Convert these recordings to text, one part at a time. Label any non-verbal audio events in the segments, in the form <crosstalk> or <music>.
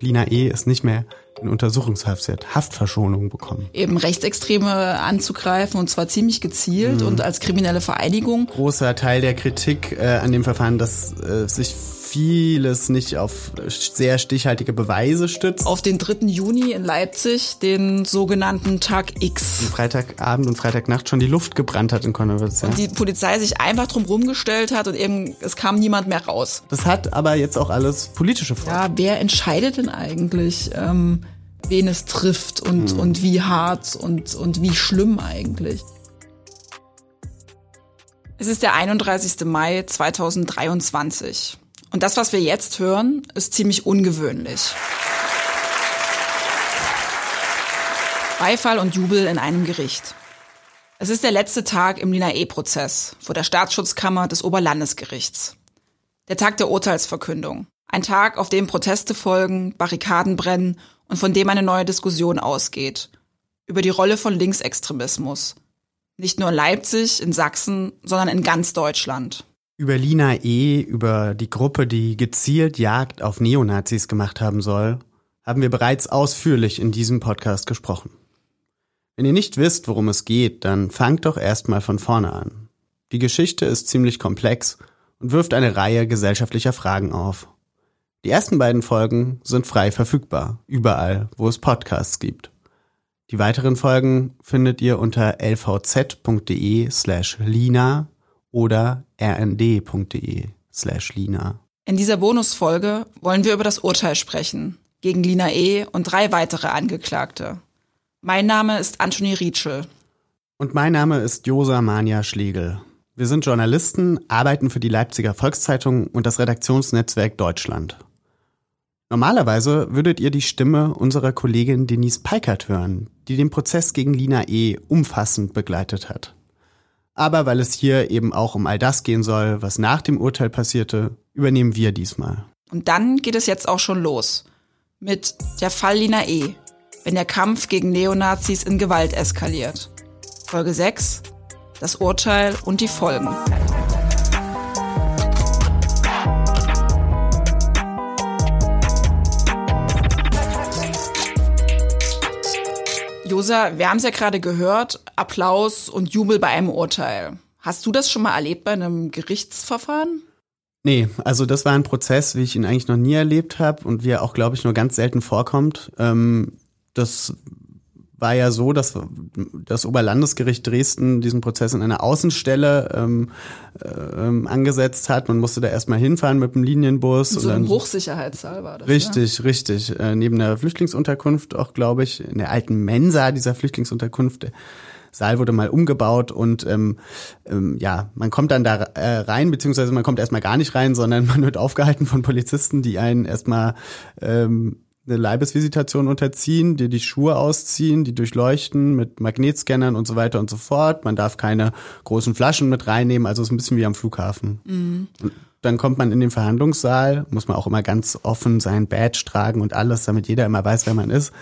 Lina E. ist nicht mehr in Untersuchungshaft. Sie hat Haftverschonung bekommen. Eben Rechtsextreme anzugreifen und zwar ziemlich gezielt mhm. und als kriminelle Vereinigung. Großer Teil der Kritik äh, an dem Verfahren, dass äh, sich vieles nicht auf sehr stichhaltige Beweise stützt. Auf den 3. Juni in Leipzig, den sogenannten Tag X. Und Freitagabend und Freitagnacht schon die Luft gebrannt hat in Konowitz. Ja. Und die Polizei sich einfach drum rumgestellt hat und eben es kam niemand mehr raus. Das hat aber jetzt auch alles politische Folgen. Ja, wer entscheidet denn eigentlich? Ähm, wen es trifft und, mhm. und wie hart und, und wie schlimm eigentlich. Es ist der 31. Mai 2023. Und das, was wir jetzt hören, ist ziemlich ungewöhnlich. Beifall und Jubel in einem Gericht. Es ist der letzte Tag im Lina E-Prozess vor der Staatsschutzkammer des Oberlandesgerichts. Der Tag der Urteilsverkündung. Ein Tag, auf dem Proteste folgen, Barrikaden brennen und von dem eine neue Diskussion ausgeht. Über die Rolle von Linksextremismus. Nicht nur in Leipzig, in Sachsen, sondern in ganz Deutschland. Über Lina E., über die Gruppe, die gezielt Jagd auf Neonazis gemacht haben soll, haben wir bereits ausführlich in diesem Podcast gesprochen. Wenn ihr nicht wisst, worum es geht, dann fangt doch erstmal von vorne an. Die Geschichte ist ziemlich komplex und wirft eine Reihe gesellschaftlicher Fragen auf. Die ersten beiden Folgen sind frei verfügbar, überall, wo es Podcasts gibt. Die weiteren Folgen findet ihr unter lvz.de slash lina oder rnd.de slash Lina. In dieser Bonusfolge wollen wir über das Urteil sprechen, gegen Lina E. und drei weitere Angeklagte. Mein Name ist Anthony Rietschel. Und mein Name ist Josa Mania Schlegel. Wir sind Journalisten, arbeiten für die Leipziger Volkszeitung und das Redaktionsnetzwerk Deutschland. Normalerweise würdet ihr die Stimme unserer Kollegin Denise Peikert hören, die den Prozess gegen Lina E. umfassend begleitet hat. Aber weil es hier eben auch um all das gehen soll, was nach dem Urteil passierte, übernehmen wir diesmal. Und dann geht es jetzt auch schon los. Mit der Fall Lina E., wenn der Kampf gegen Neonazis in Gewalt eskaliert. Folge 6, das Urteil und die Folgen. Josa, wir haben es ja gerade gehört, Applaus und Jubel bei einem Urteil. Hast du das schon mal erlebt bei einem Gerichtsverfahren? Nee, also das war ein Prozess, wie ich ihn eigentlich noch nie erlebt habe und wie er auch, glaube ich, nur ganz selten vorkommt. Ähm, das war ja so, dass das Oberlandesgericht Dresden diesen Prozess in einer Außenstelle ähm, ähm, angesetzt hat. Man musste da erstmal hinfahren mit dem Linienbus. In so einem Hochsicherheitssaal war das. Richtig, ja? richtig. Äh, neben der Flüchtlingsunterkunft auch, glaube ich, in der alten Mensa dieser Flüchtlingsunterkunft. Der Saal wurde mal umgebaut und ähm, ähm, ja, man kommt dann da äh, rein, beziehungsweise man kommt erstmal gar nicht rein, sondern <laughs> man wird aufgehalten von Polizisten, die einen erstmal ähm, eine Leibesvisitation unterziehen, die die Schuhe ausziehen, die durchleuchten mit Magnetscannern und so weiter und so fort. Man darf keine großen Flaschen mit reinnehmen, also ist ein bisschen wie am Flughafen. Mhm. dann kommt man in den Verhandlungssaal, muss man auch immer ganz offen sein Badge tragen und alles, damit jeder immer weiß, wer man ist.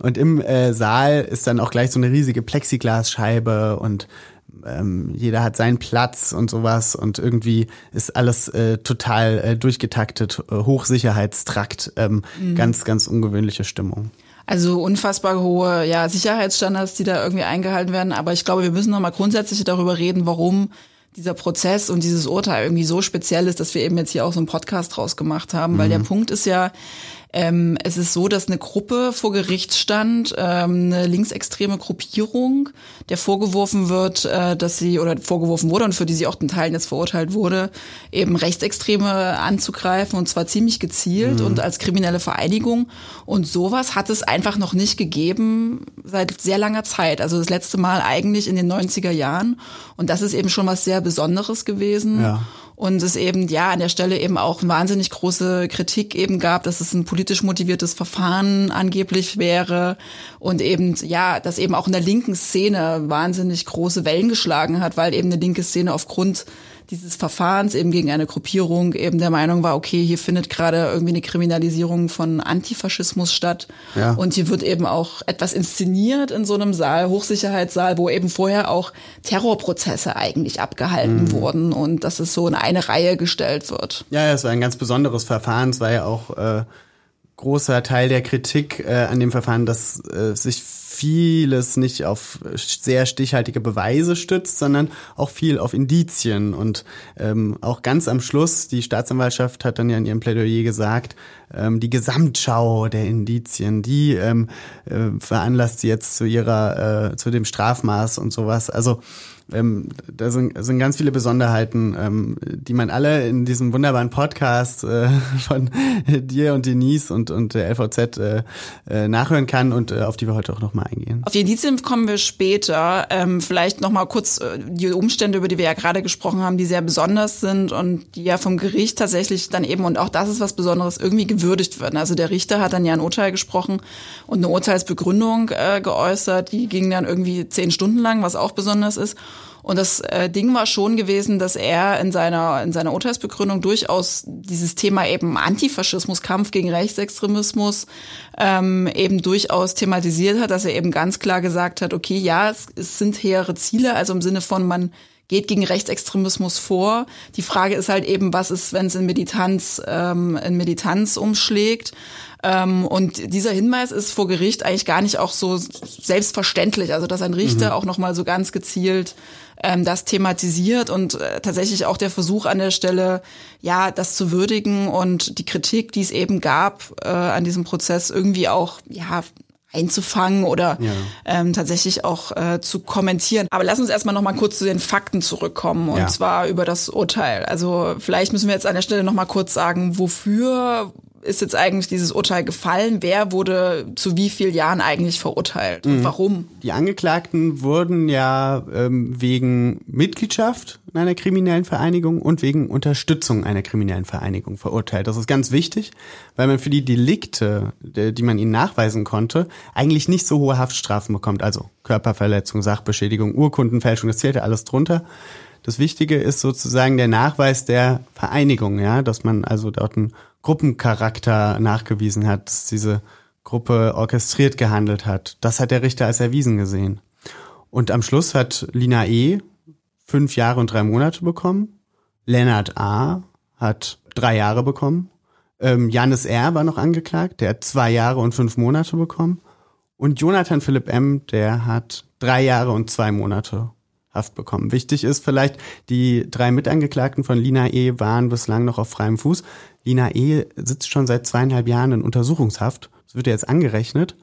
Und im äh, Saal ist dann auch gleich so eine riesige Plexiglasscheibe und ähm, jeder hat seinen Platz und sowas und irgendwie ist alles äh, total äh, durchgetaktet, äh, Hochsicherheitstrakt, ähm, mhm. ganz, ganz ungewöhnliche Stimmung. Also unfassbar hohe ja, Sicherheitsstandards, die da irgendwie eingehalten werden. Aber ich glaube, wir müssen nochmal grundsätzlich darüber reden, warum dieser Prozess und dieses Urteil irgendwie so speziell ist, dass wir eben jetzt hier auch so einen Podcast draus gemacht haben. Mhm. Weil der mhm. Punkt ist ja, ähm, es ist so, dass eine Gruppe vor Gericht stand, ähm, eine linksextreme Gruppierung, der vorgeworfen wird, äh, dass sie oder vorgeworfen wurde und für die sie auch in Teilen jetzt verurteilt wurde, eben Rechtsextreme anzugreifen und zwar ziemlich gezielt mhm. und als kriminelle Vereinigung. Und sowas hat es einfach noch nicht gegeben seit sehr langer Zeit. Also das letzte Mal eigentlich in den 90er Jahren. Und das ist eben schon was sehr Besonderes gewesen. Ja und es eben ja an der Stelle eben auch wahnsinnig große Kritik eben gab, dass es ein politisch motiviertes Verfahren angeblich wäre. Und eben ja, dass eben auch in der linken Szene wahnsinnig große Wellen geschlagen hat, weil eben eine linke Szene aufgrund dieses Verfahrens eben gegen eine Gruppierung eben der Meinung war, okay, hier findet gerade irgendwie eine Kriminalisierung von Antifaschismus statt. Ja. Und hier wird eben auch etwas inszeniert in so einem Saal, Hochsicherheitssaal, wo eben vorher auch Terrorprozesse eigentlich abgehalten mhm. wurden und dass es so in eine Reihe gestellt wird. Ja, es war ein ganz besonderes Verfahren. Es war ja auch äh, großer Teil der Kritik äh, an dem Verfahren, dass äh, sich vieles nicht auf sehr stichhaltige Beweise stützt, sondern auch viel auf Indizien. Und ähm, auch ganz am Schluss, die Staatsanwaltschaft hat dann ja in ihrem Plädoyer gesagt, ähm, die Gesamtschau der Indizien, die ähm, äh, veranlasst sie jetzt zu ihrer, äh, zu dem Strafmaß und sowas. Also ähm, da sind, sind ganz viele Besonderheiten, ähm, die man alle in diesem wunderbaren Podcast äh, <laughs> von dir und Denise und, und der LVZ äh, äh, nachhören kann und äh, auf die wir heute auch nochmal eingehen. Auf die Indizien kommen wir später. Ähm, vielleicht nochmal kurz äh, die Umstände, über die wir ja gerade gesprochen haben, die sehr besonders sind und die ja vom Gericht tatsächlich dann eben, und auch das ist was Besonderes, irgendwie gewürdigt werden. Also der Richter hat dann ja ein Urteil gesprochen und eine Urteilsbegründung äh, geäußert, die ging dann irgendwie zehn Stunden lang, was auch besonders ist. Und das äh, Ding war schon gewesen, dass er in seiner, in seiner Urteilsbegründung durchaus dieses Thema eben Antifaschismus, Kampf gegen Rechtsextremismus ähm, eben durchaus thematisiert hat, dass er eben ganz klar gesagt hat, okay, ja, es, es sind hehre Ziele, also im Sinne von man geht gegen Rechtsextremismus vor. Die Frage ist halt eben, was ist, wenn es in Militanz, ähm, in Militanz umschlägt. Ähm, und dieser Hinweis ist vor Gericht eigentlich gar nicht auch so selbstverständlich. Also dass ein Richter mhm. auch nochmal so ganz gezielt ähm, das thematisiert und äh, tatsächlich auch der Versuch an der Stelle, ja, das zu würdigen und die Kritik, die es eben gab äh, an diesem Prozess, irgendwie auch, ja, einzufangen oder ja. ähm, tatsächlich auch äh, zu kommentieren. Aber lass uns erstmal noch mal kurz zu den Fakten zurückkommen und ja. zwar über das Urteil. Also vielleicht müssen wir jetzt an der Stelle noch mal kurz sagen, wofür ist jetzt eigentlich dieses Urteil gefallen? Wer wurde zu wie vielen Jahren eigentlich verurteilt? Und mhm. warum? Die Angeklagten wurden ja ähm, wegen Mitgliedschaft in einer kriminellen Vereinigung und wegen Unterstützung einer kriminellen Vereinigung verurteilt. Das ist ganz wichtig, weil man für die Delikte, die man ihnen nachweisen konnte, eigentlich nicht so hohe Haftstrafen bekommt. Also Körperverletzung, Sachbeschädigung, Urkundenfälschung, das zählt ja alles drunter. Das Wichtige ist sozusagen der Nachweis der Vereinigung, ja, dass man also dort einen Gruppencharakter nachgewiesen hat, dass diese Gruppe orchestriert gehandelt hat. Das hat der Richter als erwiesen gesehen. Und am Schluss hat Lina E. fünf Jahre und drei Monate bekommen. Lennart A. hat drei Jahre bekommen. Ähm, Janis R. war noch angeklagt, der hat zwei Jahre und fünf Monate bekommen. Und Jonathan Philipp M., der hat drei Jahre und zwei Monate Haft bekommen. Wichtig ist vielleicht, die drei Mitangeklagten von Lina E. waren bislang noch auf freiem Fuß. Lina E. sitzt schon seit zweieinhalb Jahren in Untersuchungshaft. Das wird ja jetzt angerechnet.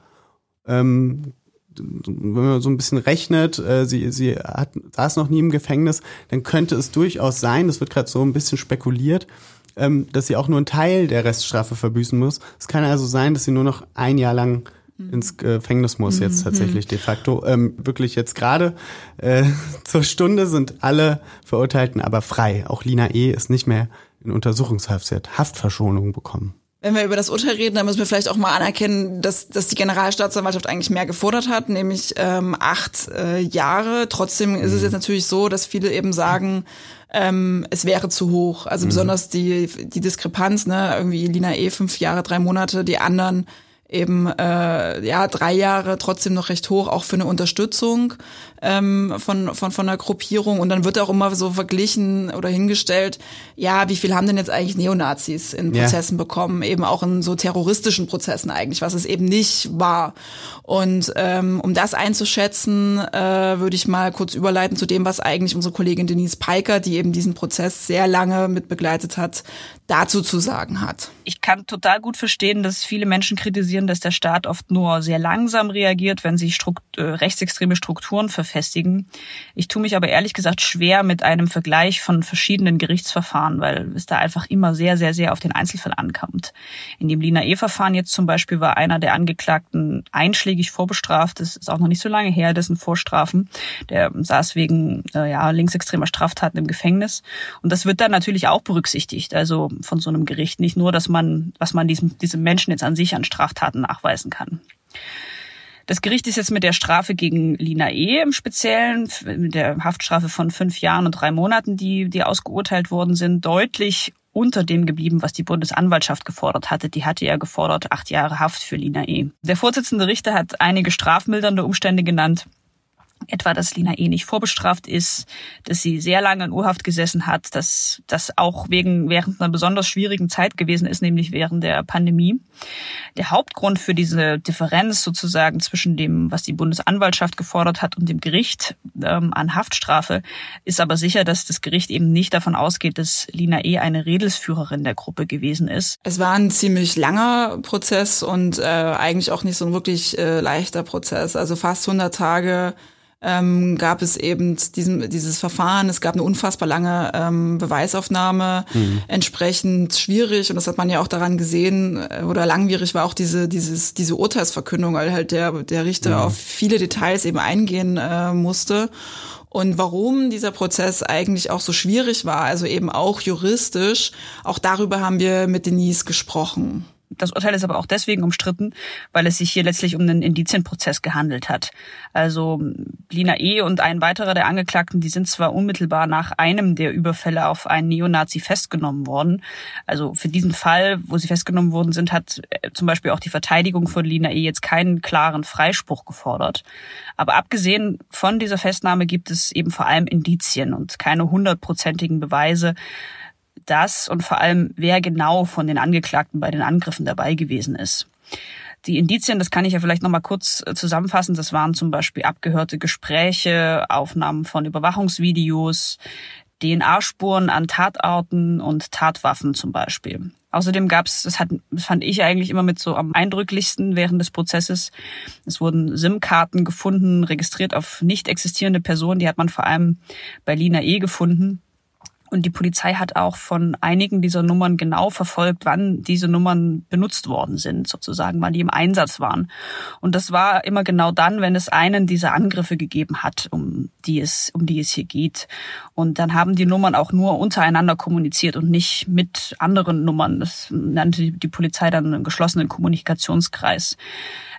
Ähm, wenn man so ein bisschen rechnet, äh, sie, sie hat, saß noch nie im Gefängnis, dann könnte es durchaus sein, das wird gerade so ein bisschen spekuliert, ähm, dass sie auch nur einen Teil der Reststrafe verbüßen muss. Es kann also sein, dass sie nur noch ein Jahr lang Mhm. ins Gefängnis muss jetzt mhm. tatsächlich de facto. Ähm, wirklich jetzt gerade äh, <laughs> zur Stunde sind alle Verurteilten aber frei. Auch Lina E. ist nicht mehr in Untersuchungshaft. Haftverschonung bekommen. Wenn wir über das Urteil reden, dann müssen wir vielleicht auch mal anerkennen, dass, dass die Generalstaatsanwaltschaft eigentlich mehr gefordert hat, nämlich ähm, acht äh, Jahre. Trotzdem ist es mhm. jetzt natürlich so, dass viele eben sagen, ähm, es wäre zu hoch. Also mhm. besonders die, die Diskrepanz, ne, irgendwie Lina E. fünf Jahre, drei Monate, die anderen eben äh, ja drei Jahre trotzdem noch recht hoch, auch für eine Unterstützung ähm, von, von, von einer Gruppierung. Und dann wird auch immer so verglichen oder hingestellt, ja, wie viel haben denn jetzt eigentlich Neonazis in Prozessen yeah. bekommen, eben auch in so terroristischen Prozessen eigentlich, was es eben nicht war. Und ähm, um das einzuschätzen, äh, würde ich mal kurz überleiten zu dem, was eigentlich unsere Kollegin Denise Peiker, die eben diesen Prozess sehr lange mit begleitet hat, dazu zu sagen hat. Ich kann total gut verstehen, dass viele Menschen kritisieren, dass der Staat oft nur sehr langsam reagiert, wenn sich Strukt äh, rechtsextreme Strukturen verfestigen. Ich tue mich aber ehrlich gesagt schwer mit einem Vergleich von verschiedenen Gerichtsverfahren, weil es da einfach immer sehr, sehr, sehr auf den Einzelfall ankommt. In dem Lina E-Verfahren jetzt zum Beispiel war einer der Angeklagten einschlägig vorbestraft. Das ist auch noch nicht so lange her, dessen Vorstrafen. Der saß wegen äh, ja, linksextremer Straftaten im Gefängnis. Und das wird dann natürlich auch berücksichtigt. Also von so einem Gericht. Nicht nur, dass man, was man diesem, diesem Menschen jetzt an sich an Straftaten nachweisen kann. Das Gericht ist jetzt mit der Strafe gegen Lina E. im Speziellen, mit der Haftstrafe von fünf Jahren und drei Monaten, die, die ausgeurteilt worden sind, deutlich unter dem geblieben, was die Bundesanwaltschaft gefordert hatte. Die hatte ja gefordert acht Jahre Haft für Lina E. Der Vorsitzende Richter hat einige strafmildernde Umstände genannt. Etwa, dass Lina E. nicht vorbestraft ist, dass sie sehr lange in Urhaft gesessen hat, dass das auch wegen während einer besonders schwierigen Zeit gewesen ist, nämlich während der Pandemie. Der Hauptgrund für diese Differenz sozusagen zwischen dem, was die Bundesanwaltschaft gefordert hat und dem Gericht ähm, an Haftstrafe, ist aber sicher, dass das Gericht eben nicht davon ausgeht, dass Lina E. eine Redelsführerin der Gruppe gewesen ist. Es war ein ziemlich langer Prozess und äh, eigentlich auch nicht so ein wirklich äh, leichter Prozess. Also fast 100 Tage ähm, gab es eben diesen, dieses Verfahren. Es gab eine unfassbar lange ähm, Beweisaufnahme, mhm. entsprechend schwierig. Und das hat man ja auch daran gesehen, äh, oder langwierig war auch diese, dieses, diese Urteilsverkündung, weil halt der, der Richter mhm. auf viele Details eben eingehen äh, musste. Und warum dieser Prozess eigentlich auch so schwierig war, also eben auch juristisch, auch darüber haben wir mit Denise gesprochen. Das Urteil ist aber auch deswegen umstritten, weil es sich hier letztlich um einen Indizienprozess gehandelt hat. Also Lina E. und ein weiterer der Angeklagten, die sind zwar unmittelbar nach einem der Überfälle auf einen Neonazi festgenommen worden. Also für diesen Fall, wo sie festgenommen worden sind, hat äh, zum Beispiel auch die Verteidigung von Lina E. jetzt keinen klaren Freispruch gefordert. Aber abgesehen von dieser Festnahme gibt es eben vor allem Indizien und keine hundertprozentigen Beweise, das und vor allem, wer genau von den Angeklagten bei den Angriffen dabei gewesen ist. Die Indizien, das kann ich ja vielleicht nochmal kurz äh, zusammenfassen, das waren zum Beispiel abgehörte Gespräche, Aufnahmen von Überwachungsvideos, DNA-Spuren an Tatorten und Tatwaffen zum Beispiel. Außerdem gab es, das, das fand ich eigentlich immer mit so am eindrücklichsten während des Prozesses, es wurden SIM-Karten gefunden, registriert auf nicht existierende Personen, die hat man vor allem bei Lina E gefunden. Und die Polizei hat auch von einigen dieser Nummern genau verfolgt, wann diese Nummern benutzt worden sind, sozusagen, wann die im Einsatz waren. Und das war immer genau dann, wenn es einen dieser Angriffe gegeben hat, um die es, um die es hier geht. Und dann haben die Nummern auch nur untereinander kommuniziert und nicht mit anderen Nummern. Das nannte die Polizei dann einen geschlossenen Kommunikationskreis.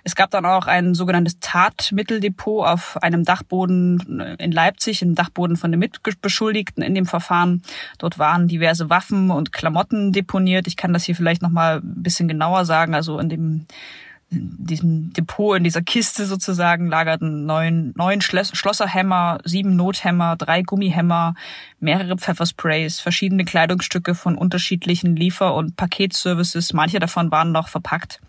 Es gab dann auch ein sogenanntes Tatmitteldepot auf einem Dachboden in Leipzig, im Dachboden von den Mitbeschuldigten in dem Verfahren. Dort waren diverse Waffen und Klamotten deponiert. Ich kann das hier vielleicht noch mal ein bisschen genauer sagen. Also in dem in diesem Depot, in dieser Kiste sozusagen, lagerten neun, neun Schlosserhämmer, sieben Nothämmer, drei Gummihämmer, mehrere Pfeffersprays, verschiedene Kleidungsstücke von unterschiedlichen Liefer- und Paketservices. Manche davon waren noch verpackt.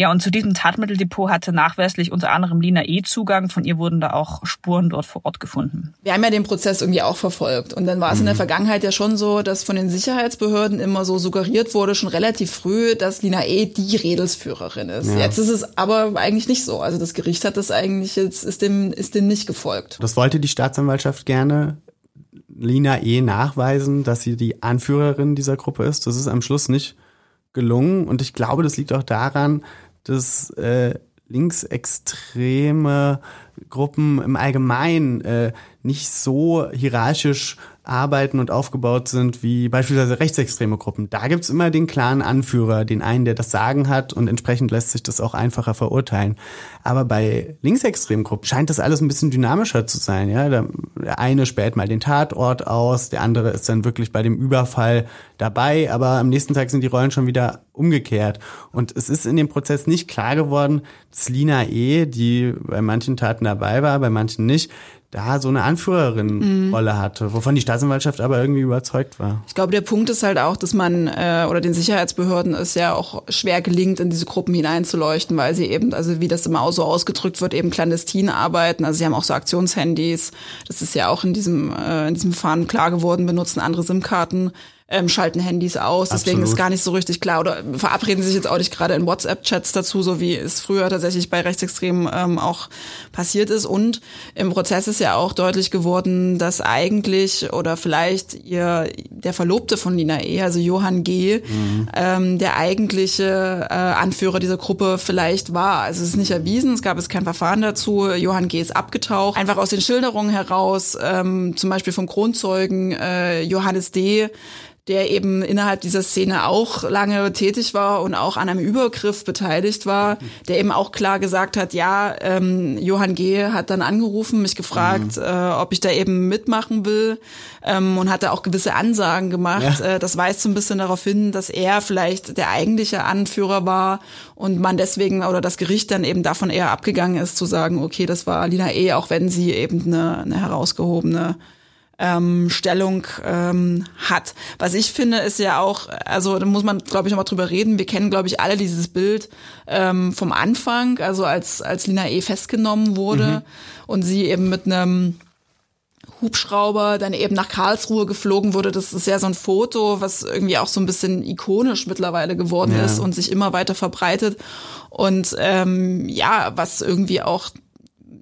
Ja, und zu diesem Tatmitteldepot hatte nachweislich unter anderem Lina E. Zugang. Von ihr wurden da auch Spuren dort vor Ort gefunden. Wir haben ja den Prozess irgendwie auch verfolgt. Und dann war es mhm. in der mhm. Vergangenheit ja schon so, dass von den Sicherheitsbehörden immer so suggeriert wurde, schon relativ früh, dass Lina E. die Redelsführerin ist. Ja. Jetzt ist es aber eigentlich nicht so. Also das Gericht hat das eigentlich jetzt, ist dem, ist dem nicht gefolgt. Das wollte die Staatsanwaltschaft gerne. Lina E. nachweisen, dass sie die Anführerin dieser Gruppe ist. Das ist am Schluss nicht gelungen. Und ich glaube, das liegt auch daran, dass äh, linksextreme Gruppen im Allgemeinen äh, nicht so hierarchisch arbeiten und aufgebaut sind wie beispielsweise rechtsextreme Gruppen. Da gibt's immer den klaren Anführer, den einen, der das Sagen hat und entsprechend lässt sich das auch einfacher verurteilen. Aber bei linksextremen Gruppen scheint das alles ein bisschen dynamischer zu sein. Ja, der eine späht mal den Tatort aus, der andere ist dann wirklich bei dem Überfall dabei, aber am nächsten Tag sind die Rollen schon wieder umgekehrt. Und es ist in dem Prozess nicht klar geworden, dass Lina E., die bei manchen Taten dabei war, bei manchen nicht, da so eine Anführerin-Rolle mhm. hatte, wovon die Staatsanwaltschaft aber irgendwie überzeugt war. Ich glaube, der Punkt ist halt auch, dass man äh, oder den Sicherheitsbehörden es ja auch schwer gelingt, in diese Gruppen hineinzuleuchten, weil sie eben, also wie das immer auch so ausgedrückt wird, eben clandestin arbeiten. Also sie haben auch so Aktionshandys. Das ist ja auch in diesem äh, in diesem Verfahren klar geworden, benutzen andere SIM-Karten ähm, schalten Handys aus. Deswegen Absolut. ist gar nicht so richtig klar oder verabreden sich jetzt auch nicht gerade in WhatsApp-Chats dazu, so wie es früher tatsächlich bei Rechtsextremen ähm, auch passiert ist. Und im Prozess ist ja auch deutlich geworden, dass eigentlich oder vielleicht ihr der Verlobte von Lina E., also Johann G., mhm. ähm, der eigentliche äh, Anführer dieser Gruppe vielleicht war. Also es ist nicht erwiesen, es gab es kein Verfahren dazu. Johann G. ist abgetaucht. Einfach aus den Schilderungen heraus, ähm, zum Beispiel vom Kronzeugen äh, Johannes D., der eben innerhalb dieser Szene auch lange tätig war und auch an einem Übergriff beteiligt war, der eben auch klar gesagt hat, ja, ähm, Johann G. hat dann angerufen, mich gefragt, mhm. äh, ob ich da eben mitmachen will ähm, und hat da auch gewisse Ansagen gemacht. Ja. Äh, das weist so ein bisschen darauf hin, dass er vielleicht der eigentliche Anführer war und man deswegen oder das Gericht dann eben davon eher abgegangen ist, zu sagen, okay, das war Lina E., auch wenn sie eben eine, eine herausgehobene ähm, Stellung ähm, hat. Was ich finde, ist ja auch, also da muss man, glaube ich, nochmal drüber reden. Wir kennen, glaube ich, alle dieses Bild ähm, vom Anfang, also als, als Lina E. festgenommen wurde mhm. und sie eben mit einem Hubschrauber dann eben nach Karlsruhe geflogen wurde. Das ist ja so ein Foto, was irgendwie auch so ein bisschen ikonisch mittlerweile geworden ja. ist und sich immer weiter verbreitet. Und ähm, ja, was irgendwie auch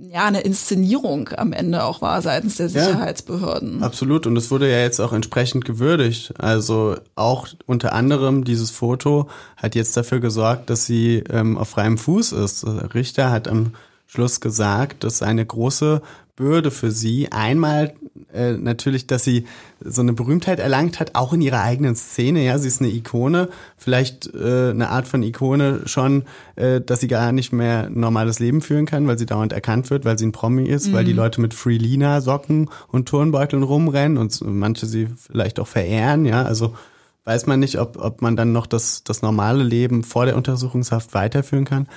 ja eine Inszenierung am Ende auch war seitens der Sicherheitsbehörden. Ja, absolut und es wurde ja jetzt auch entsprechend gewürdigt. Also auch unter anderem dieses Foto hat jetzt dafür gesorgt, dass sie ähm, auf freiem Fuß ist. Der Richter hat am Schluss gesagt, dass eine große Bürde für sie. Einmal äh, natürlich, dass sie so eine Berühmtheit erlangt hat, auch in ihrer eigenen Szene. Ja, sie ist eine Ikone, vielleicht äh, eine Art von Ikone schon, äh, dass sie gar nicht mehr ein normales Leben führen kann, weil sie dauernd erkannt wird, weil sie ein Promi ist, mhm. weil die mhm. Leute mit Freelina Socken und Turnbeuteln rumrennen und manche sie vielleicht auch verehren. Ja, also weiß man nicht, ob, ob man dann noch das, das normale Leben vor der Untersuchungshaft weiterführen kann.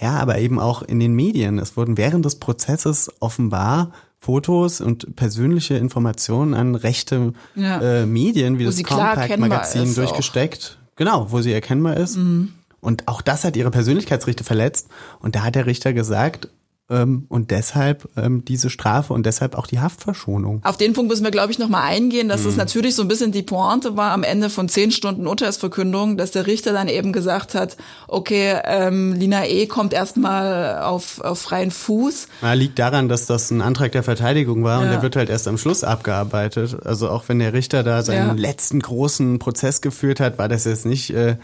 Ja, aber eben auch in den Medien. Es wurden während des Prozesses offenbar Fotos und persönliche Informationen an rechte ja. äh, Medien wie wo das Compact-Magazin durchgesteckt. Auch. Genau, wo sie erkennbar ist. Mhm. Und auch das hat ihre Persönlichkeitsrechte verletzt. Und da hat der Richter gesagt, und deshalb ähm, diese Strafe und deshalb auch die Haftverschonung. Auf den Punkt müssen wir, glaube ich, nochmal eingehen, dass mhm. es natürlich so ein bisschen die Pointe war am Ende von zehn Stunden Urteilsverkündung, dass der Richter dann eben gesagt hat, okay, ähm, Lina E. kommt erstmal auf, auf freien Fuß. Ja, liegt daran, dass das ein Antrag der Verteidigung war ja. und der wird halt erst am Schluss abgearbeitet. Also auch wenn der Richter da seinen ja. letzten großen Prozess geführt hat, war das jetzt nicht... Äh,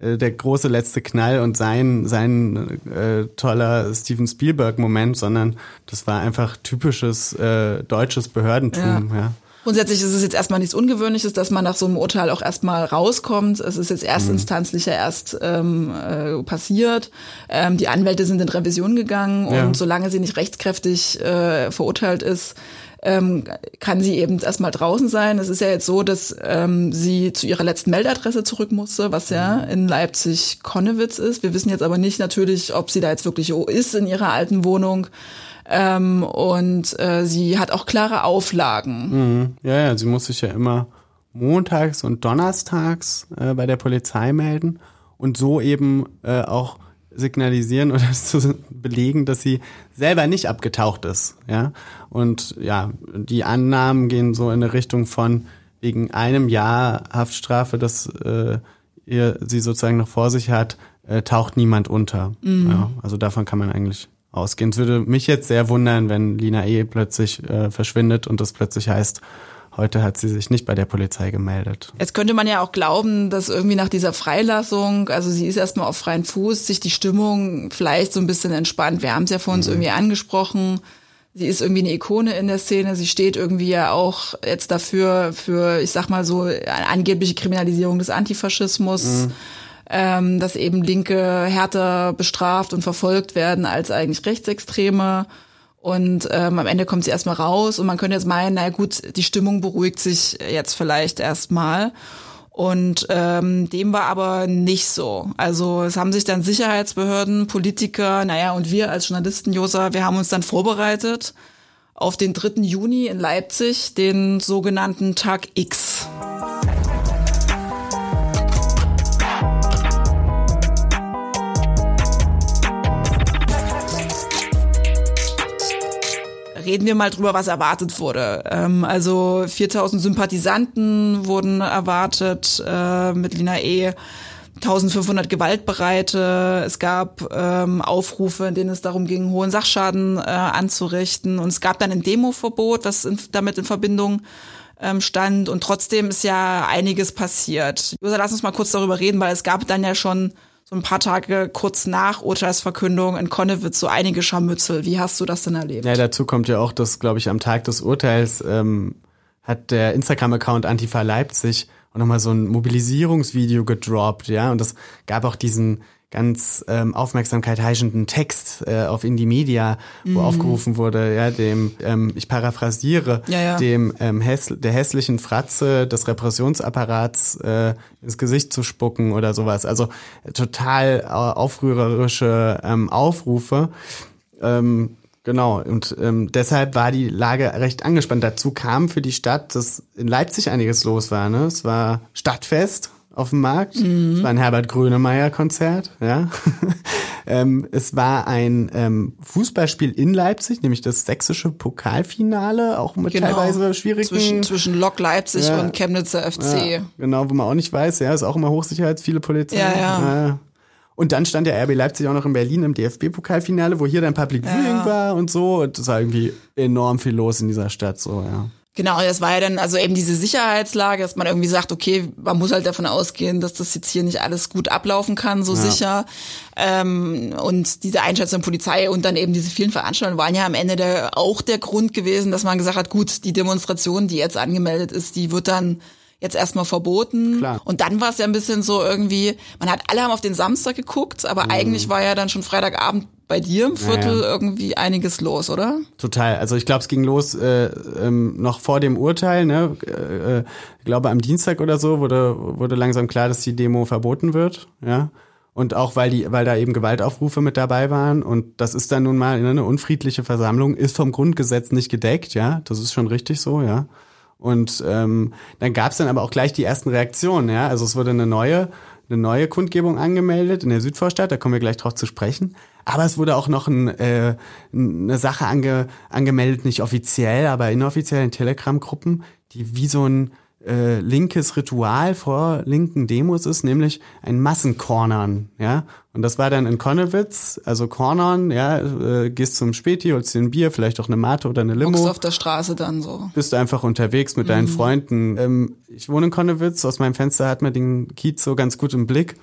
äh, der große letzte Knall und sein, sein äh, toller Steven Spielberg-Moment, sondern das war einfach typisches äh, deutsches Behördentum. Ja. ja. Grundsätzlich ist es jetzt erstmal nichts Ungewöhnliches, dass man nach so einem Urteil auch erstmal rauskommt. Es ist jetzt erstinstanzlicher erst ähm, äh, passiert. Ähm, die Anwälte sind in Revision gegangen und ja. solange sie nicht rechtskräftig äh, verurteilt ist, ähm, kann sie eben erstmal draußen sein. Es ist ja jetzt so, dass ähm, sie zu ihrer letzten Meldadresse zurück musste, was ja mhm. in Leipzig-Konnewitz ist. Wir wissen jetzt aber nicht natürlich, ob sie da jetzt wirklich ist in ihrer alten Wohnung. Ähm, und äh, sie hat auch klare Auflagen. Mhm. Ja, ja, sie muss sich ja immer montags und donnerstags äh, bei der Polizei melden und so eben äh, auch signalisieren <laughs> oder zu belegen, dass sie selber nicht abgetaucht ist. Ja? Und ja, die Annahmen gehen so in eine Richtung von wegen einem Jahr Haftstrafe, das äh, ihr sie sozusagen noch vor sich hat, äh, taucht niemand unter. Mhm. Ja, also davon kann man eigentlich ausgehen. Es würde mich jetzt sehr wundern, wenn Lina E. plötzlich äh, verschwindet und das plötzlich heißt, Heute hat sie sich nicht bei der Polizei gemeldet. Jetzt könnte man ja auch glauben, dass irgendwie nach dieser Freilassung, also sie ist erstmal auf freien Fuß, sich die Stimmung vielleicht so ein bisschen entspannt. Wir haben es ja vor uns mhm. irgendwie angesprochen. Sie ist irgendwie eine Ikone in der Szene. Sie steht irgendwie ja auch jetzt dafür, für, ich sag mal so, eine angebliche Kriminalisierung des Antifaschismus. Mhm. Ähm, dass eben Linke härter bestraft und verfolgt werden als eigentlich Rechtsextreme. Und ähm, am Ende kommt sie erstmal raus und man könnte jetzt meinen, naja gut, die Stimmung beruhigt sich jetzt vielleicht erstmal. Und ähm, dem war aber nicht so. Also es haben sich dann Sicherheitsbehörden, Politiker, naja, und wir als Journalisten, Josa, wir haben uns dann vorbereitet auf den 3. Juni in Leipzig, den sogenannten Tag X. reden wir mal drüber, was erwartet wurde. Ähm, also 4000 Sympathisanten wurden erwartet äh, mit Lina E. 1500 Gewaltbereite. Es gab ähm, Aufrufe, in denen es darum ging, hohen Sachschaden äh, anzurichten. Und es gab dann ein Demoverbot, was in, damit in Verbindung ähm, stand. Und trotzdem ist ja einiges passiert. Josa, lass uns mal kurz darüber reden, weil es gab dann ja schon so ein paar Tage kurz nach Urteilsverkündung in Konnewitz so einige Scharmützel. Wie hast du das denn erlebt? Ja, dazu kommt ja auch, dass, glaube ich, am Tag des Urteils ähm, hat der Instagram-Account Antifa Leipzig auch nochmal so ein Mobilisierungsvideo gedroppt, ja. Und das gab auch diesen ganz ähm, Aufmerksamkeit heischenden Text äh, auf Indie Media, wo mhm. aufgerufen wurde, ja, dem, ähm, ich paraphrasiere, ja, ja. dem ähm, häss der hässlichen Fratze des Repressionsapparats äh, ins Gesicht zu spucken oder sowas. Also total äh, aufrührerische ähm, Aufrufe. Ähm, Genau, und ähm, deshalb war die Lage recht angespannt. Dazu kam für die Stadt, dass in Leipzig einiges los war. Ne? Es war Stadtfest, auf dem Markt. Mhm. Es war ein Herbert Grönemeyer Konzert, ja. <laughs> ähm, es war ein ähm, Fußballspiel in Leipzig, nämlich das sächsische Pokalfinale, auch mit genau. teilweise schwierigen zwischen, zwischen Lok Leipzig ja. und Chemnitzer FC. Ja, genau, wo man auch nicht weiß, ja, ist auch immer Hochsicherheit, viele Polizei. Ja, ja. ja. Und dann stand der RB Leipzig auch noch in Berlin im DFB-Pokalfinale, wo hier dann Public Viewing war und so. Und es war irgendwie enorm viel los in dieser Stadt, so, ja. Genau, das war ja dann also eben diese Sicherheitslage, dass man irgendwie sagt, okay, man muss halt davon ausgehen, dass das jetzt hier nicht alles gut ablaufen kann, so ja. sicher. Ähm, und diese Einschätzung Polizei und dann eben diese vielen Veranstaltungen waren ja am Ende der, auch der Grund gewesen, dass man gesagt hat, gut, die Demonstration, die jetzt angemeldet ist, die wird dann jetzt erstmal verboten. Klar. Und dann war es ja ein bisschen so irgendwie, man hat alle haben auf den Samstag geguckt, aber mhm. eigentlich war ja dann schon Freitagabend bei dir im Viertel ja, ja. irgendwie einiges los, oder? Total. Also ich glaube, es ging los äh, ähm, noch vor dem Urteil. Ne? Äh, äh, ich glaube, am Dienstag oder so wurde, wurde langsam klar, dass die Demo verboten wird. Ja. Und auch weil die, weil da eben Gewaltaufrufe mit dabei waren. Und das ist dann nun mal ne, eine unfriedliche Versammlung, ist vom Grundgesetz nicht gedeckt, ja. Das ist schon richtig so, ja. Und ähm, dann gab es dann aber auch gleich die ersten Reaktionen, ja. Also es wurde eine neue, eine neue Kundgebung angemeldet in der Südvorstadt, da kommen wir gleich drauf zu sprechen. Aber es wurde auch noch ein, äh, eine Sache ange, angemeldet, nicht offiziell, aber inoffiziell in Telegram-Gruppen, die wie so ein äh, linkes Ritual vor linken Demos ist, nämlich ein Massencornern, ja. Und das war dann in Konnewitz, also Cornern, ja, äh, gehst zum Späti, holst dir ein Bier, vielleicht auch eine Mate oder eine Limo. Guckst auf der Straße dann so. Bist du einfach unterwegs mit mhm. deinen Freunden. Ähm, ich wohne in Konnewitz, aus meinem Fenster hat man den Kiez so ganz gut im Blick.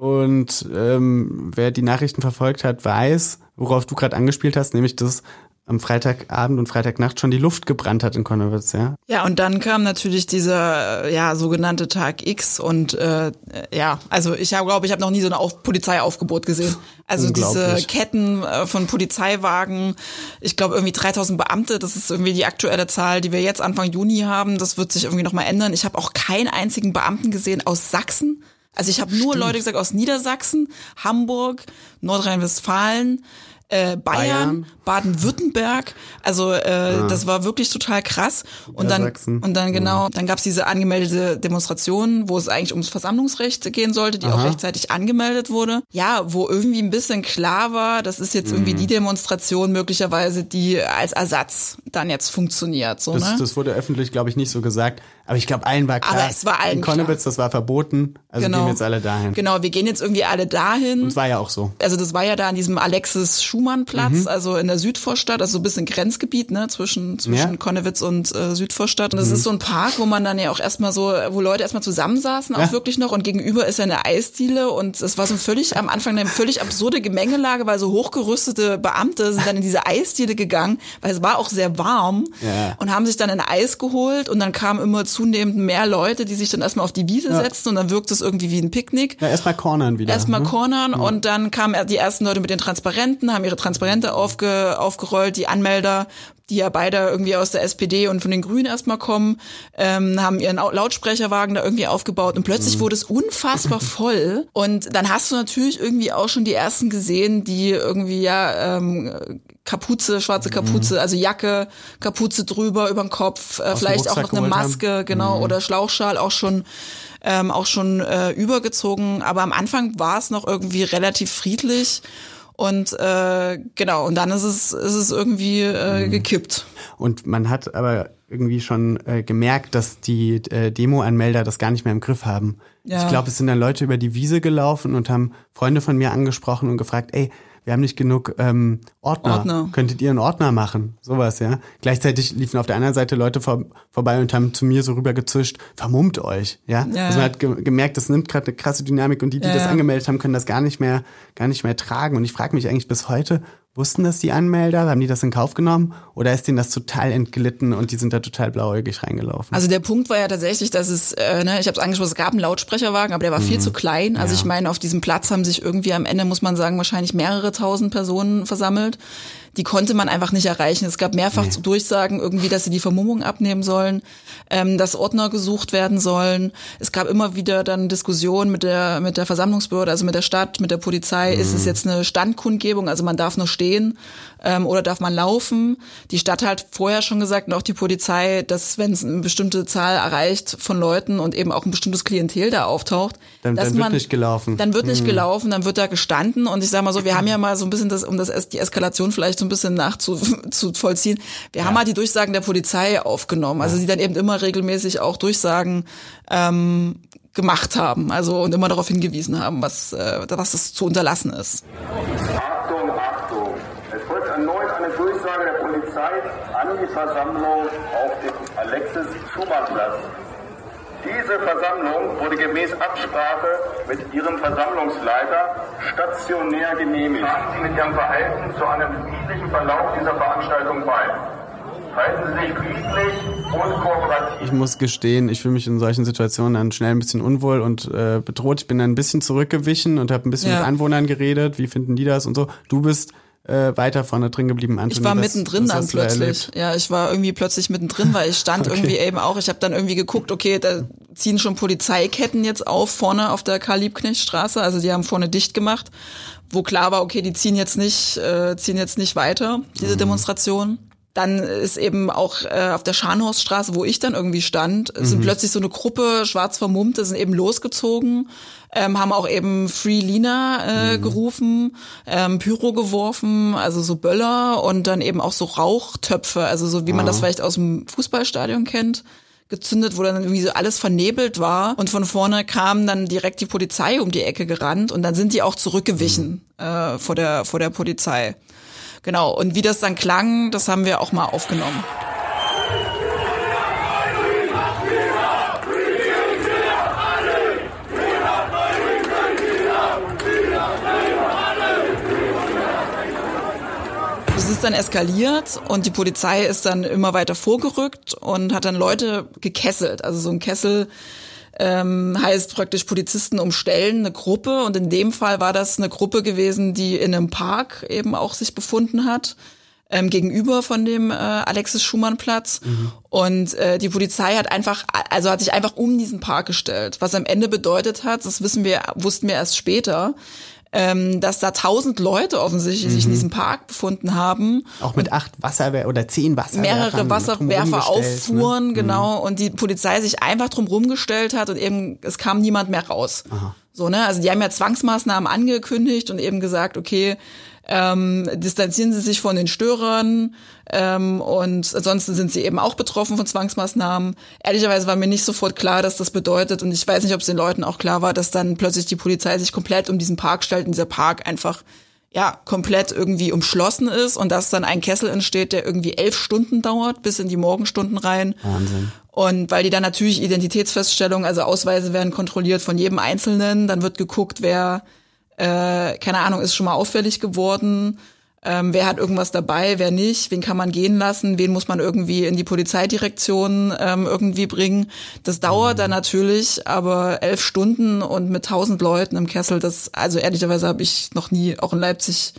Und ähm, wer die Nachrichten verfolgt hat, weiß, worauf du gerade angespielt hast, nämlich dass am Freitagabend und Freitagnacht schon die Luft gebrannt hat in Konnewitz, ja. Ja, und dann kam natürlich dieser ja sogenannte Tag X und äh, ja, also ich habe glaube ich habe noch nie so ein Auf Polizeiaufgebot gesehen. Also diese Ketten äh, von Polizeiwagen, ich glaube irgendwie 3000 Beamte, das ist irgendwie die aktuelle Zahl, die wir jetzt Anfang Juni haben, das wird sich irgendwie noch mal ändern. Ich habe auch keinen einzigen Beamten gesehen aus Sachsen. Also ich habe nur Leute gesagt aus Niedersachsen, Hamburg, Nordrhein-Westfalen, äh, Bayern, Bayern. Baden-Württemberg. Also äh, ah. das war wirklich total krass. Und dann und dann genau, dann gab's diese angemeldete Demonstration, wo es eigentlich ums Versammlungsrecht gehen sollte, die Aha. auch rechtzeitig angemeldet wurde. Ja, wo irgendwie ein bisschen klar war, das ist jetzt mhm. irgendwie die Demonstration möglicherweise, die als Ersatz dann jetzt funktioniert. So, das, ne? das wurde öffentlich, glaube ich, nicht so gesagt. Aber ich glaube, allen war klar. Aber es war allen In Konnewitz, das war verboten. Also genau. gehen wir jetzt alle dahin. Genau, wir gehen jetzt irgendwie alle dahin. Und es war ja auch so. Also das war ja da an diesem Alexis Schumann-Platz, mhm. also in der Südvorstadt, also so ein bisschen Grenzgebiet, ne, zwischen, zwischen ja. Konnewitz und äh, Südvorstadt. Und das mhm. ist so ein Park, wo man dann ja auch erstmal so, wo Leute erstmal zusammensaßen, auch ja. wirklich noch. Und gegenüber ist ja eine Eisdiele. Und es war so völlig, am Anfang eine völlig absurde Gemengelage, weil so hochgerüstete Beamte sind dann in diese Eisdiele gegangen, weil es war auch sehr warm. Ja. Und haben sich dann ein Eis geholt. Und dann kamen immer zunehmend mehr Leute die sich dann erstmal auf die Wiese ja. setzten und dann wirkt es irgendwie wie ein Picknick. Ja, erstmal cornern wieder. Erstmal ne? cornern ja. und dann kamen die ersten Leute mit den Transparenten, haben ihre Transparente aufge, aufgerollt, die Anmelder die ja beide irgendwie aus der SPD und von den Grünen erstmal kommen, ähm, haben ihren Lautsprecherwagen da irgendwie aufgebaut und plötzlich mhm. wurde es unfassbar <laughs> voll und dann hast du natürlich irgendwie auch schon die ersten gesehen, die irgendwie ja ähm, Kapuze, schwarze mhm. Kapuze, mhm. also Jacke, Kapuze drüber über den Kopf, äh, vielleicht auch noch eine Maske, haben. genau, mhm. oder Schlauchschal auch schon ähm, auch schon äh, übergezogen. Aber am Anfang war es noch irgendwie relativ friedlich. Und äh, genau, und dann ist es, ist es irgendwie äh, mhm. gekippt. Und man hat aber irgendwie schon äh, gemerkt, dass die äh, Demo-Anmelder das gar nicht mehr im Griff haben. Ja. Ich glaube, es sind dann Leute über die Wiese gelaufen und haben Freunde von mir angesprochen und gefragt, ey, wir haben nicht genug ähm, Ordner. Ordner. Könntet ihr einen Ordner machen? Sowas, ja. Gleichzeitig liefen auf der anderen Seite Leute vor, vorbei und haben zu mir so rübergezischt, vermummt euch, ja. ja. Also man hat ge gemerkt, das nimmt gerade eine krasse Dynamik und die, die ja. das angemeldet haben, können das gar nicht mehr, gar nicht mehr tragen. Und ich frage mich eigentlich bis heute, Wussten das die Anmelder? Haben die das in Kauf genommen? Oder ist denen das total entglitten und die sind da total blauäugig reingelaufen? Also der Punkt war ja tatsächlich, dass es, äh, ne, ich habe es angesprochen, es gab einen Lautsprecherwagen, aber der war mhm. viel zu klein. Also ja. ich meine, auf diesem Platz haben sich irgendwie am Ende, muss man sagen, wahrscheinlich mehrere tausend Personen versammelt die konnte man einfach nicht erreichen. Es gab mehrfach nee. Durchsagen irgendwie, dass sie die Vermummung abnehmen sollen, ähm, dass Ordner gesucht werden sollen. Es gab immer wieder dann Diskussionen mit der mit der Versammlungsbehörde, also mit der Stadt, mit der Polizei. Mhm. Ist es mhm. jetzt eine Standkundgebung, also man darf nur stehen ähm, oder darf man laufen? Die Stadt hat vorher schon gesagt und auch die Polizei, dass wenn es eine bestimmte Zahl erreicht von Leuten und eben auch ein bestimmtes Klientel da auftaucht, dann, dass dann man, wird nicht gelaufen. Dann wird nicht mhm. gelaufen, dann wird da gestanden und ich sag mal so, wir <clears throat> haben ja mal so ein bisschen das, um das die Eskalation vielleicht so ein bisschen nachzuvollziehen. Wir ja. haben halt die Durchsagen der Polizei aufgenommen, also sie dann eben immer regelmäßig auch Durchsagen ähm, gemacht haben, also und immer darauf hingewiesen haben, was äh, was es zu unterlassen ist. Achtung, Achtung! Es folgt erneut eine Durchsage der Polizei an die Versammlung auf dem Alexis-Schumann-Platz. Diese Versammlung wurde gemäß Absprache mit Ihrem Versammlungsleiter stationär genehmigt. Tragen Sie mit Ihrem Verhalten zu einem friedlichen Verlauf dieser Veranstaltung bei. Halten Sie sich friedlich und kooperativ. Ich muss gestehen, ich fühle mich in solchen Situationen dann schnell ein bisschen unwohl und äh, bedroht. Ich bin dann ein bisschen zurückgewichen und habe ein bisschen ja. mit Anwohnern geredet. Wie finden die das und so? Du bist äh, weiter vorne drin geblieben, Anthony. Ich war mittendrin was dann plötzlich. Ja, ich war irgendwie plötzlich mittendrin, weil ich stand <laughs> okay. irgendwie eben auch. Ich habe dann irgendwie geguckt, okay, da ziehen schon Polizeiketten jetzt auf vorne auf der Karl-Liebknecht-Straße. Also die haben vorne dicht gemacht, wo klar war, okay, die ziehen jetzt nicht, äh, ziehen jetzt nicht weiter diese mhm. Demonstration. Dann ist eben auch äh, auf der Scharnhorststraße, wo ich dann irgendwie stand, mhm. sind plötzlich so eine Gruppe schwarz vermummte, sind eben losgezogen, ähm, haben auch eben Free Lina äh, mhm. gerufen, ähm, Pyro geworfen, also so Böller und dann eben auch so Rauchtöpfe, also so wie man das vielleicht aus dem Fußballstadion kennt gezündet, wo dann irgendwie so alles vernebelt war und von vorne kam dann direkt die Polizei um die Ecke gerannt und dann sind die auch zurückgewichen mhm. äh, vor der vor der Polizei. Genau, und wie das dann klang, das haben wir auch mal aufgenommen. Ist dann eskaliert und die Polizei ist dann immer weiter vorgerückt und hat dann Leute gekesselt. Also so ein Kessel ähm, heißt praktisch Polizisten umstellen eine Gruppe und in dem Fall war das eine Gruppe gewesen, die in einem Park eben auch sich befunden hat. Ähm, gegenüber von dem äh, Alexis Schumann Platz mhm. und äh, die Polizei hat einfach also hat sich einfach um diesen Park gestellt was am Ende bedeutet hat das wissen wir wussten wir erst später ähm, dass da tausend Leute offensichtlich mhm. sich in mhm. diesem Park befunden haben. Auch mit acht Wasserwerfer oder zehn Wasserwerfer. Mehrere Wasserwerfer auffuhren, ne? genau, mhm. und die Polizei sich einfach drum rumgestellt hat und eben, es kam niemand mehr raus. Aha. So, ne? Also die haben ja Zwangsmaßnahmen angekündigt und eben gesagt, okay, ähm, distanzieren sie sich von den Störern ähm, und ansonsten sind sie eben auch betroffen von Zwangsmaßnahmen. Ehrlicherweise war mir nicht sofort klar, dass das bedeutet und ich weiß nicht, ob es den Leuten auch klar war, dass dann plötzlich die Polizei sich komplett um diesen Park stellt und dieser Park einfach ja, komplett irgendwie umschlossen ist und dass dann ein Kessel entsteht, der irgendwie elf Stunden dauert, bis in die Morgenstunden rein. Wahnsinn. Und weil die dann natürlich Identitätsfeststellungen, also Ausweise werden kontrolliert von jedem Einzelnen, dann wird geguckt, wer äh, keine Ahnung, ist schon mal auffällig geworden. Ähm, wer hat irgendwas dabei, wer nicht, wen kann man gehen lassen, wen muss man irgendwie in die Polizeidirektion ähm, irgendwie bringen. Das dauert dann natürlich, aber elf Stunden und mit tausend Leuten im Kessel, das, also ehrlicherweise habe ich noch nie, auch in Leipzig,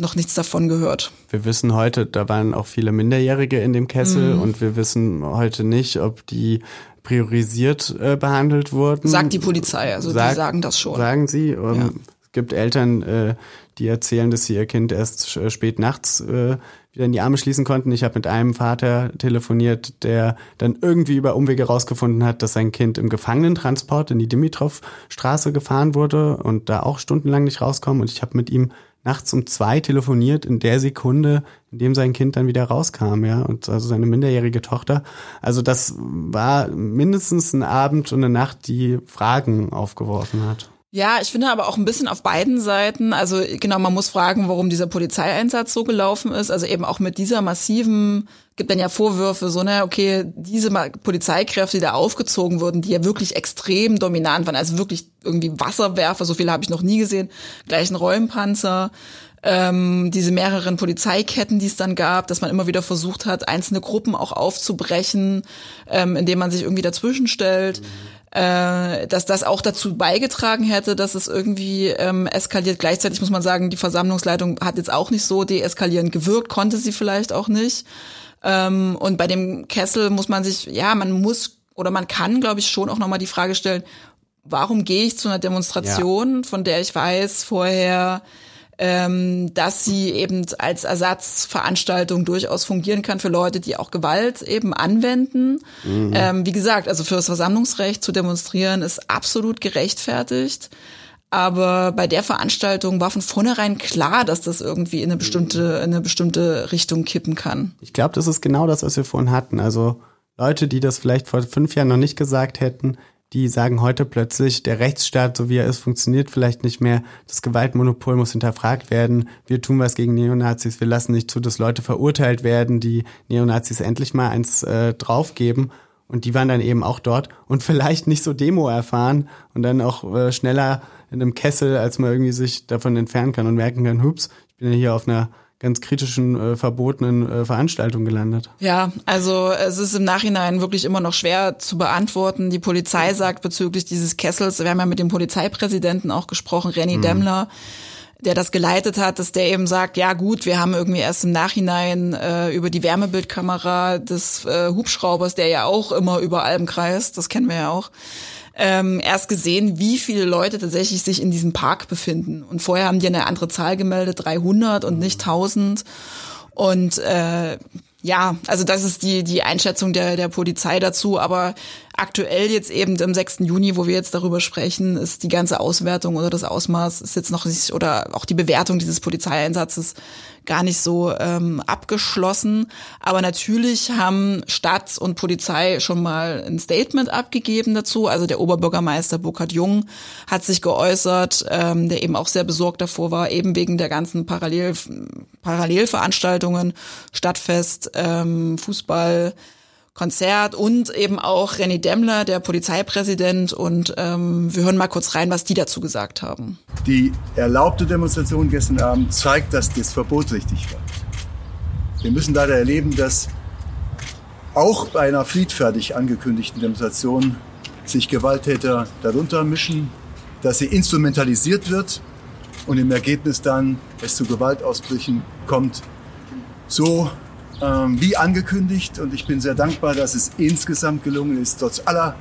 noch nichts davon gehört. Wir wissen heute, da waren auch viele Minderjährige in dem Kessel mhm. und wir wissen heute nicht, ob die priorisiert äh, behandelt wurden. Sagt die Polizei, also Sag, die sagen das schon. Sagen sie. Ähm, ja gibt Eltern, äh, die erzählen, dass sie ihr Kind erst äh, spät nachts äh, wieder in die Arme schließen konnten. Ich habe mit einem Vater telefoniert, der dann irgendwie über Umwege rausgefunden hat, dass sein Kind im Gefangenentransport in die Dimitrov-Straße gefahren wurde und da auch stundenlang nicht rauskommen. Und ich habe mit ihm nachts um zwei telefoniert in der Sekunde, in dem sein Kind dann wieder rauskam, ja, und also seine minderjährige Tochter. Also das war mindestens ein Abend und eine Nacht, die Fragen aufgeworfen hat. Ja, ich finde aber auch ein bisschen auf beiden Seiten. Also genau, man muss fragen, warum dieser Polizeieinsatz so gelaufen ist. Also eben auch mit dieser massiven, gibt dann ja Vorwürfe, so, ne, okay, diese Polizeikräfte, die da aufgezogen wurden, die ja wirklich extrem dominant waren, also wirklich irgendwie Wasserwerfer, so viele habe ich noch nie gesehen, gleichen Räumpanzer. Ähm, diese mehreren Polizeiketten, die es dann gab, dass man immer wieder versucht hat, einzelne Gruppen auch aufzubrechen, ähm, indem man sich irgendwie dazwischen stellt. Mhm äh, dass das auch dazu beigetragen hätte, dass es irgendwie ähm, eskaliert. Gleichzeitig muss man sagen, die Versammlungsleitung hat jetzt auch nicht so deeskalierend gewirkt, konnte sie vielleicht auch nicht. Ähm, und bei dem Kessel muss man sich, ja, man muss oder man kann, glaube ich, schon auch nochmal die Frage stellen, warum gehe ich zu einer Demonstration, ja. von der ich weiß vorher, ähm, dass sie eben als Ersatzveranstaltung durchaus fungieren kann für Leute, die auch Gewalt eben anwenden. Mhm. Ähm, wie gesagt, also für das Versammlungsrecht zu demonstrieren ist absolut gerechtfertigt. Aber bei der Veranstaltung war von vornherein klar, dass das irgendwie in eine bestimmte, in eine bestimmte Richtung kippen kann. Ich glaube, das ist genau das, was wir vorhin hatten. Also Leute, die das vielleicht vor fünf Jahren noch nicht gesagt hätten, die sagen heute plötzlich, der Rechtsstaat, so wie er ist, funktioniert vielleicht nicht mehr. Das Gewaltmonopol muss hinterfragt werden. Wir tun was gegen Neonazis. Wir lassen nicht zu, dass Leute verurteilt werden, die Neonazis endlich mal eins äh, draufgeben. Und die waren dann eben auch dort und <laughs> vielleicht nicht so Demo erfahren und dann auch äh, schneller in einem Kessel, als man irgendwie sich davon entfernen kann und merken kann, hups, ich bin ja hier auf einer ganz kritischen, äh, verbotenen äh, Veranstaltung gelandet. Ja, also es ist im Nachhinein wirklich immer noch schwer zu beantworten. Die Polizei sagt bezüglich dieses Kessels, wir haben ja mit dem Polizeipräsidenten auch gesprochen, Renny mhm. Demmler, der das geleitet hat, dass der eben sagt, ja gut, wir haben irgendwie erst im Nachhinein äh, über die Wärmebildkamera des äh, Hubschraubers, der ja auch immer über Alben kreist, das kennen wir ja auch, ähm, erst gesehen, wie viele Leute tatsächlich sich in diesem Park befinden. Und vorher haben die eine andere Zahl gemeldet, 300 und nicht 1000. Und äh, ja, also das ist die, die Einschätzung der, der Polizei dazu. Aber aktuell jetzt eben am 6. Juni, wo wir jetzt darüber sprechen, ist die ganze Auswertung oder das Ausmaß ist jetzt noch nicht, oder auch die Bewertung dieses Polizeieinsatzes gar nicht so ähm, abgeschlossen. Aber natürlich haben Stadt und Polizei schon mal ein Statement abgegeben dazu. Also der Oberbürgermeister Burkhard Jung hat sich geäußert, ähm, der eben auch sehr besorgt davor war, eben wegen der ganzen Parallel Parallelveranstaltungen, Stadtfest, ähm, Fußball, Konzert und eben auch René Demmler, der Polizeipräsident. Und ähm, wir hören mal kurz rein, was die dazu gesagt haben. Die erlaubte Demonstration gestern Abend zeigt, dass das Verbot richtig war. Wir müssen leider erleben, dass auch bei einer friedfertig angekündigten Demonstration sich Gewalttäter darunter mischen, dass sie instrumentalisiert wird und im Ergebnis dann es zu Gewaltausbrüchen kommt. So ähm, wie angekündigt. Und ich bin sehr dankbar, dass es insgesamt gelungen ist, trotz aller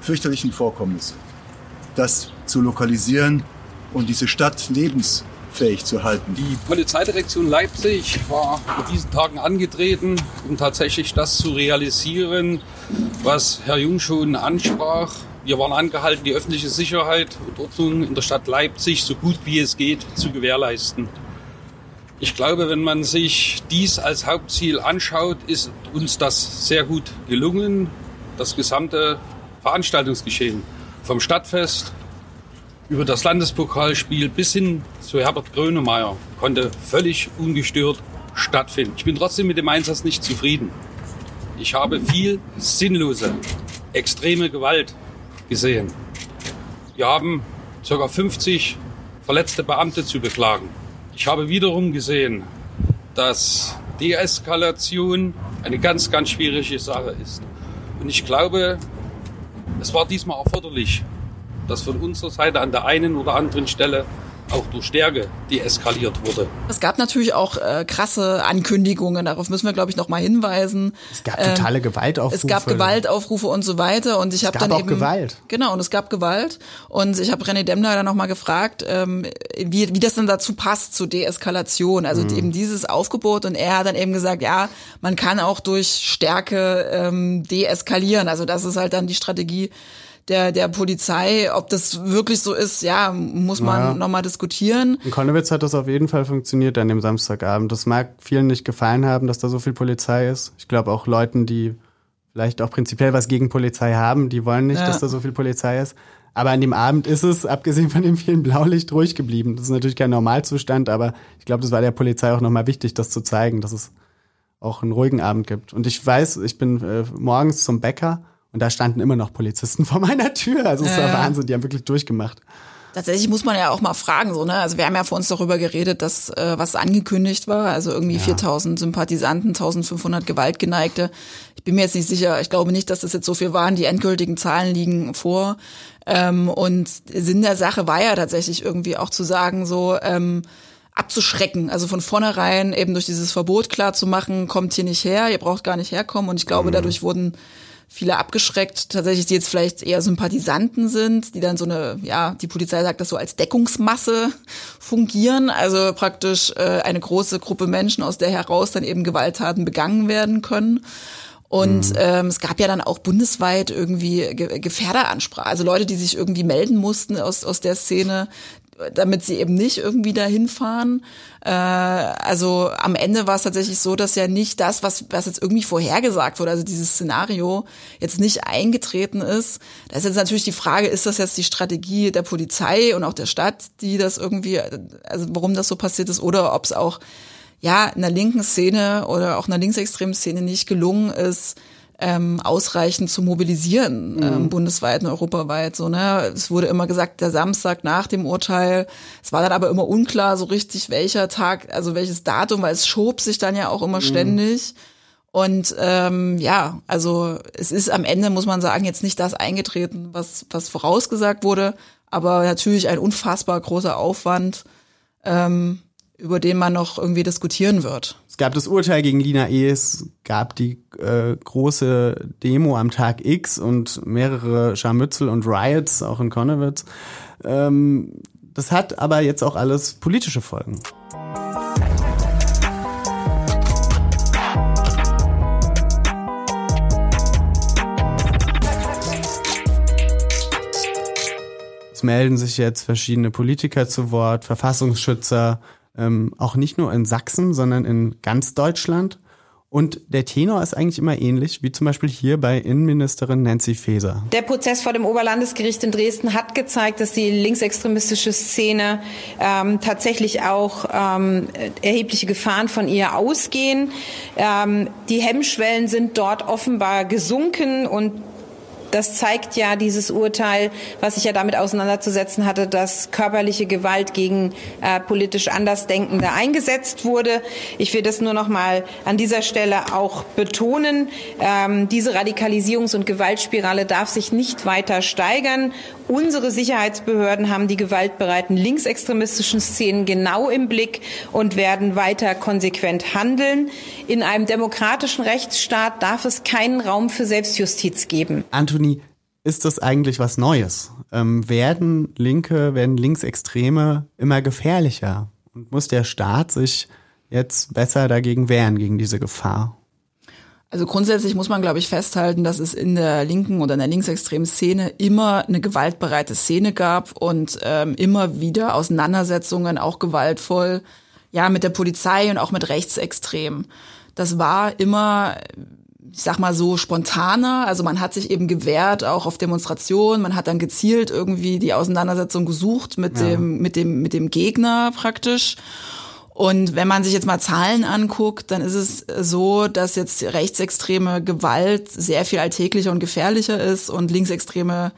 fürchterlichen Vorkommnisse, das zu lokalisieren und diese Stadt lebensfähig zu halten. Die Polizeidirektion Leipzig war in diesen Tagen angetreten, um tatsächlich das zu realisieren, was Herr Jung schon ansprach. Wir waren angehalten, die öffentliche Sicherheit und Ordnung in der Stadt Leipzig so gut wie es geht zu gewährleisten. Ich glaube, wenn man sich dies als Hauptziel anschaut, ist uns das sehr gut gelungen. Das gesamte Veranstaltungsgeschehen vom Stadtfest über das Landespokalspiel bis hin zu Herbert Grönemeyer konnte völlig ungestört stattfinden. Ich bin trotzdem mit dem Einsatz nicht zufrieden. Ich habe viel sinnlose, extreme Gewalt gesehen. Wir haben ca. 50 verletzte Beamte zu beklagen. Ich habe wiederum gesehen, dass Deeskalation eine ganz, ganz schwierige Sache ist. Und ich glaube, es war diesmal erforderlich, dass von unserer Seite an der einen oder anderen Stelle auch durch Stärke deeskaliert wurde. Es gab natürlich auch äh, krasse Ankündigungen, darauf müssen wir, glaube ich, noch mal hinweisen. Es gab totale ähm, Gewaltaufrufe. Es gab Gewaltaufrufe und so weiter. Und ich habe dann auch eben Gewalt. Genau, und es gab Gewalt. Und ich habe René Demmler dann noch mal gefragt, ähm, wie, wie das denn dazu passt zur Deeskalation. Also mhm. eben dieses Aufgebot. Und er hat dann eben gesagt, ja, man kann auch durch Stärke ähm, deeskalieren. Also das ist halt dann die Strategie der, der Polizei. Ob das wirklich so ist, ja, muss man naja. nochmal diskutieren. In Konnewitz hat das auf jeden Fall funktioniert an dem Samstagabend. Das mag vielen nicht gefallen haben, dass da so viel Polizei ist. Ich glaube auch Leuten, die vielleicht auch prinzipiell was gegen Polizei haben, die wollen nicht, ja. dass da so viel Polizei ist. Aber an dem Abend ist es, abgesehen von dem vielen Blaulicht, ruhig geblieben. Das ist natürlich kein Normalzustand, aber ich glaube, das war der Polizei auch nochmal wichtig, das zu zeigen, dass es auch einen ruhigen Abend gibt. Und ich weiß, ich bin äh, morgens zum Bäcker und da standen immer noch Polizisten vor <laughs> meiner Tür. Also es ja, war Wahnsinn, die haben wirklich durchgemacht. Tatsächlich muss man ja auch mal fragen, so, ne? Also wir haben ja vor uns darüber geredet, dass äh, was angekündigt war, also irgendwie ja. 4000 Sympathisanten, 1500 Gewaltgeneigte. Ich bin mir jetzt nicht sicher, ich glaube nicht, dass das jetzt so viel waren. Die endgültigen Zahlen liegen vor. Ähm, und Sinn der Sache war ja tatsächlich irgendwie auch zu sagen, so, ähm, abzuschrecken, also von vornherein eben durch dieses Verbot klar zu machen, kommt hier nicht her, ihr braucht gar nicht herkommen. Und ich glaube, mhm. dadurch wurden viele abgeschreckt, tatsächlich, die jetzt vielleicht eher Sympathisanten sind, die dann so eine, ja, die Polizei sagt das so als Deckungsmasse fungieren, also praktisch äh, eine große Gruppe Menschen, aus der heraus dann eben Gewalttaten begangen werden können. Und mhm. ähm, es gab ja dann auch bundesweit irgendwie Ge Gefährderansprache, also Leute, die sich irgendwie melden mussten aus, aus der Szene, damit sie eben nicht irgendwie dahin fahren. Äh, also am Ende war es tatsächlich so, dass ja nicht das, was, was jetzt irgendwie vorhergesagt wurde, also dieses Szenario jetzt nicht eingetreten ist. Da ist jetzt natürlich die Frage, ist das jetzt die Strategie der Polizei und auch der Stadt, die das irgendwie, also warum das so passiert ist, oder ob es auch ja in der linken Szene oder auch in der linksextremen Szene nicht gelungen ist, ähm, ausreichend zu mobilisieren, ähm, mhm. bundesweit und europaweit. So, ne? Es wurde immer gesagt, der Samstag nach dem Urteil. Es war dann aber immer unklar, so richtig welcher Tag, also welches Datum, weil es schob sich dann ja auch immer mhm. ständig. Und ähm, ja, also es ist am Ende, muss man sagen, jetzt nicht das eingetreten, was, was vorausgesagt wurde, aber natürlich ein unfassbar großer Aufwand. Ähm, über den man noch irgendwie diskutieren wird. Es gab das Urteil gegen Lina E., es gab die äh, große Demo am Tag X und mehrere Scharmützel und Riots, auch in Konnewitz. Ähm, das hat aber jetzt auch alles politische Folgen. Es melden sich jetzt verschiedene Politiker zu Wort, Verfassungsschützer, ähm, auch nicht nur in Sachsen, sondern in ganz Deutschland. Und der Tenor ist eigentlich immer ähnlich, wie zum Beispiel hier bei Innenministerin Nancy Faeser. Der Prozess vor dem Oberlandesgericht in Dresden hat gezeigt, dass die linksextremistische Szene ähm, tatsächlich auch ähm, erhebliche Gefahren von ihr ausgehen. Ähm, die Hemmschwellen sind dort offenbar gesunken und das zeigt ja dieses Urteil, was sich ja damit auseinanderzusetzen hatte, dass körperliche Gewalt gegen äh, politisch Andersdenkende eingesetzt wurde. Ich will das nur noch mal an dieser Stelle auch betonen. Ähm, diese Radikalisierungs- und Gewaltspirale darf sich nicht weiter steigern. Unsere Sicherheitsbehörden haben die gewaltbereiten linksextremistischen Szenen genau im Blick und werden weiter konsequent handeln. In einem demokratischen Rechtsstaat darf es keinen Raum für Selbstjustiz geben. Anthony, ist das eigentlich was Neues? Ähm, werden Linke, werden Linksextreme immer gefährlicher? Und muss der Staat sich jetzt besser dagegen wehren, gegen diese Gefahr? Also grundsätzlich muss man, glaube ich, festhalten, dass es in der linken oder in der linksextremen Szene immer eine gewaltbereite Szene gab und ähm, immer wieder Auseinandersetzungen, auch gewaltvoll, ja, mit der Polizei und auch mit Rechtsextremen. Das war immer, ich sag mal so, spontaner. Also man hat sich eben gewehrt, auch auf Demonstrationen. Man hat dann gezielt irgendwie die Auseinandersetzung gesucht mit ja. dem, mit dem, mit dem Gegner praktisch. Und wenn man sich jetzt mal Zahlen anguckt, dann ist es so, dass jetzt rechtsextreme Gewalt sehr viel alltäglicher und gefährlicher ist und linksextreme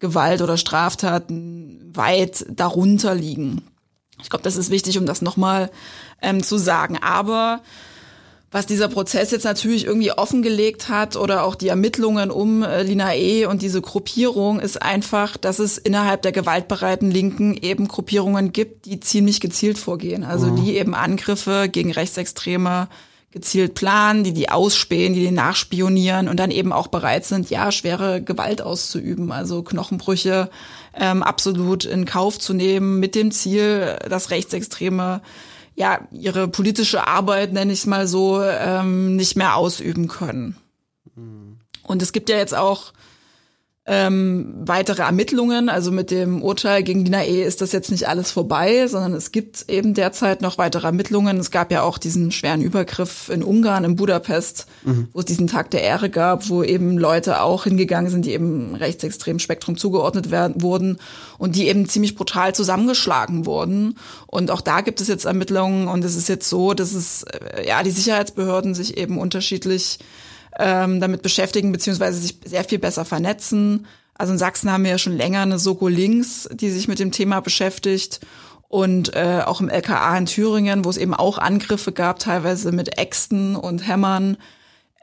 Gewalt oder Straftaten weit darunter liegen. Ich glaube, das ist wichtig, um das nochmal ähm, zu sagen. Aber was dieser Prozess jetzt natürlich irgendwie offengelegt hat oder auch die Ermittlungen um äh, Lina E. und diese Gruppierung ist einfach, dass es innerhalb der gewaltbereiten Linken eben Gruppierungen gibt, die ziemlich gezielt vorgehen. Also mhm. die eben Angriffe gegen Rechtsextreme gezielt planen, die die ausspähen, die die nachspionieren und dann eben auch bereit sind, ja, schwere Gewalt auszuüben, also Knochenbrüche ähm, absolut in Kauf zu nehmen mit dem Ziel, dass Rechtsextreme ja ihre politische Arbeit, nenne ich es mal so, ähm, nicht mehr ausüben können. Mhm. Und es gibt ja jetzt auch ähm, weitere Ermittlungen. Also mit dem Urteil gegen Dina E. ist das jetzt nicht alles vorbei, sondern es gibt eben derzeit noch weitere Ermittlungen. Es gab ja auch diesen schweren Übergriff in Ungarn, in Budapest, mhm. wo es diesen Tag der Ehre gab, wo eben Leute auch hingegangen sind, die eben rechtsextremen Spektrum zugeordnet werden, wurden und die eben ziemlich brutal zusammengeschlagen wurden. Und auch da gibt es jetzt Ermittlungen und es ist jetzt so, dass es, äh, ja, die Sicherheitsbehörden sich eben unterschiedlich ähm, damit beschäftigen, beziehungsweise sich sehr viel besser vernetzen. Also in Sachsen haben wir ja schon länger eine Soko Links, die sich mit dem Thema beschäftigt. Und äh, auch im LKA in Thüringen, wo es eben auch Angriffe gab, teilweise mit Äxten und Hämmern,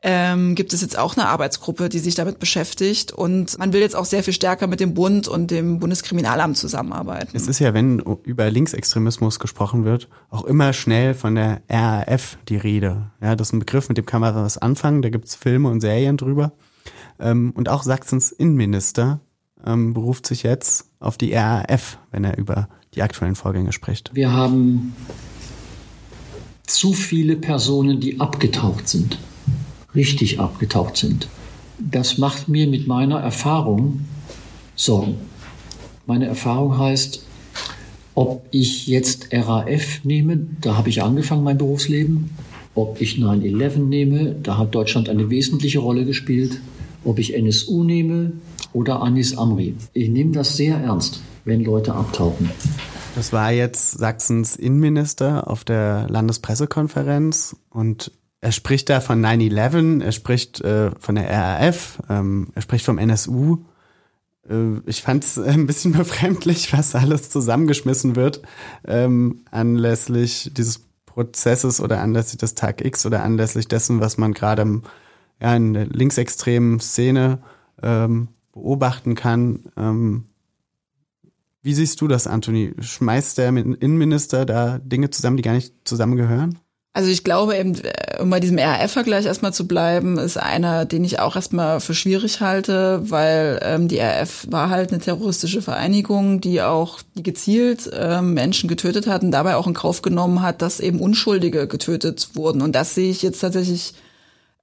ähm, gibt es jetzt auch eine Arbeitsgruppe, die sich damit beschäftigt. Und man will jetzt auch sehr viel stärker mit dem Bund und dem Bundeskriminalamt zusammenarbeiten. Es ist ja, wenn über Linksextremismus gesprochen wird, auch immer schnell von der RAF die Rede. Ja, das ist ein Begriff, mit dem kann man was anfangen. Da gibt's Filme und Serien drüber. Ähm, und auch Sachsens Innenminister ähm, beruft sich jetzt auf die RAF, wenn er über die aktuellen Vorgänge spricht. Wir haben zu viele Personen, die abgetaucht sind richtig abgetaucht sind. Das macht mir mit meiner Erfahrung Sorgen. Meine Erfahrung heißt, ob ich jetzt RAF nehme, da habe ich angefangen mein Berufsleben, ob ich 9-11 nehme, da hat Deutschland eine wesentliche Rolle gespielt, ob ich NSU nehme oder Anis Amri. Ich nehme das sehr ernst, wenn Leute abtauchen. Das war jetzt Sachsens Innenminister auf der Landespressekonferenz und er spricht da von 9-11, er spricht äh, von der RAF, ähm, er spricht vom NSU. Äh, ich fand es ein bisschen <laughs> befremdlich, was alles zusammengeschmissen wird ähm, anlässlich dieses Prozesses oder anlässlich des Tag X oder anlässlich dessen, was man gerade ja, in der linksextremen Szene ähm, beobachten kann. Ähm, wie siehst du das, Anthony? Schmeißt der Innenminister da Dinge zusammen, die gar nicht zusammengehören? Also ich glaube eben, äh, um bei diesem RAF-Vergleich erstmal zu bleiben, ist einer, den ich auch erstmal für schwierig halte, weil ähm, die RAF war halt eine terroristische Vereinigung, die auch die gezielt ähm, Menschen getötet hat und dabei auch in Kauf genommen hat, dass eben Unschuldige getötet wurden. Und das sehe ich jetzt tatsächlich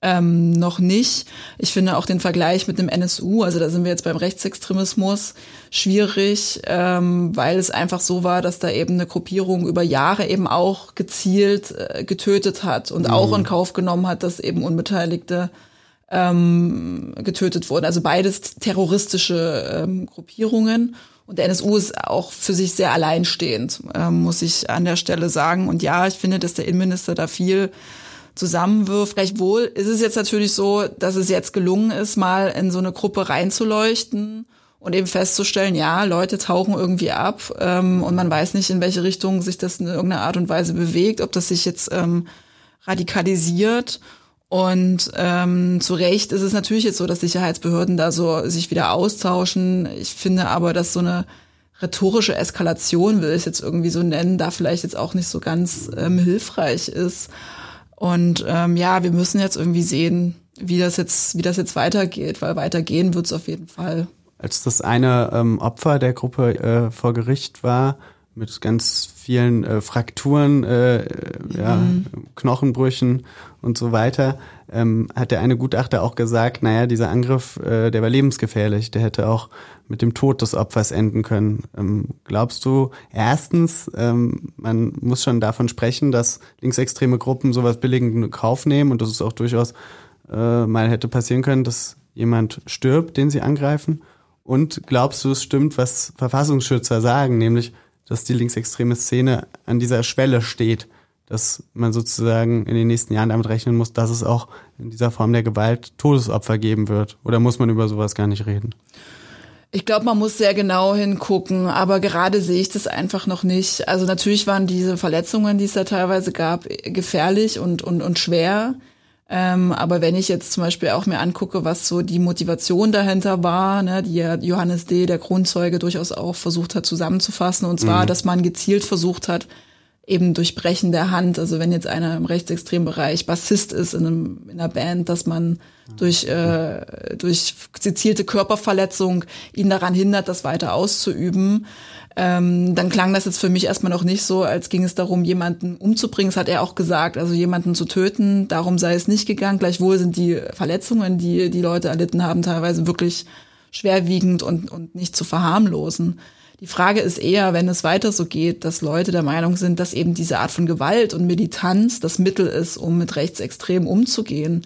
ähm, noch nicht. Ich finde auch den Vergleich mit dem NSU, also da sind wir jetzt beim Rechtsextremismus, schwierig, ähm, weil es einfach so war, dass da eben eine Gruppierung über Jahre eben auch gezielt äh, getötet hat und mhm. auch in Kauf genommen hat, dass eben Unbeteiligte ähm, getötet wurden. Also beides terroristische ähm, Gruppierungen. Und der NSU ist auch für sich sehr alleinstehend, ähm, muss ich an der Stelle sagen. Und ja, ich finde, dass der Innenminister da viel zusammenwirft. Gleichwohl ist es jetzt natürlich so, dass es jetzt gelungen ist, mal in so eine Gruppe reinzuleuchten und eben festzustellen, ja, Leute tauchen irgendwie ab ähm, und man weiß nicht, in welche Richtung sich das in irgendeiner Art und Weise bewegt, ob das sich jetzt ähm, radikalisiert. Und ähm, zu Recht ist es natürlich jetzt so, dass Sicherheitsbehörden da so sich wieder austauschen. Ich finde aber, dass so eine rhetorische Eskalation, will ich es jetzt irgendwie so nennen, da vielleicht jetzt auch nicht so ganz ähm, hilfreich ist. Und ähm, ja, wir müssen jetzt irgendwie sehen, wie das jetzt, wie das jetzt weitergeht, weil weitergehen wird es auf jeden Fall. Als das eine ähm, Opfer der Gruppe äh, vor Gericht war, mit ganz vielen äh, Frakturen, äh, ja, mhm. Knochenbrüchen und so weiter, ähm, hat der eine Gutachter auch gesagt, naja, dieser Angriff, äh, der war lebensgefährlich, der hätte auch mit dem Tod des Opfers enden können. Ähm, glaubst du, erstens, ähm, man muss schon davon sprechen, dass linksextreme Gruppen sowas billigend in Kauf nehmen und dass es auch durchaus äh, mal hätte passieren können, dass jemand stirbt, den sie angreifen? Und glaubst du, es stimmt, was Verfassungsschützer sagen, nämlich, dass die linksextreme Szene an dieser Schwelle steht, dass man sozusagen in den nächsten Jahren damit rechnen muss, dass es auch in dieser Form der Gewalt Todesopfer geben wird? Oder muss man über sowas gar nicht reden? Ich glaube, man muss sehr genau hingucken, aber gerade sehe ich das einfach noch nicht. Also natürlich waren diese Verletzungen, die es da teilweise gab, gefährlich und, und, und schwer. Ähm, aber wenn ich jetzt zum Beispiel auch mir angucke, was so die Motivation dahinter war, ne, die ja Johannes D., der Grundzeuge, durchaus auch versucht hat zusammenzufassen, und zwar, mhm. dass man gezielt versucht hat, eben durch Brechen der Hand, also wenn jetzt einer im rechtsextremen Bereich Bassist ist in, einem, in einer Band, dass man durch, äh, durch gezielte Körperverletzung ihn daran hindert, das weiter auszuüben. Ähm, dann klang das jetzt für mich erstmal noch nicht so, als ging es darum, jemanden umzubringen. Das hat er auch gesagt, also jemanden zu töten. Darum sei es nicht gegangen. Gleichwohl sind die Verletzungen, die die Leute erlitten haben, teilweise wirklich schwerwiegend und, und nicht zu verharmlosen. Die Frage ist eher, wenn es weiter so geht, dass Leute der Meinung sind, dass eben diese Art von Gewalt und Militanz das Mittel ist, um mit Rechtsextremen umzugehen,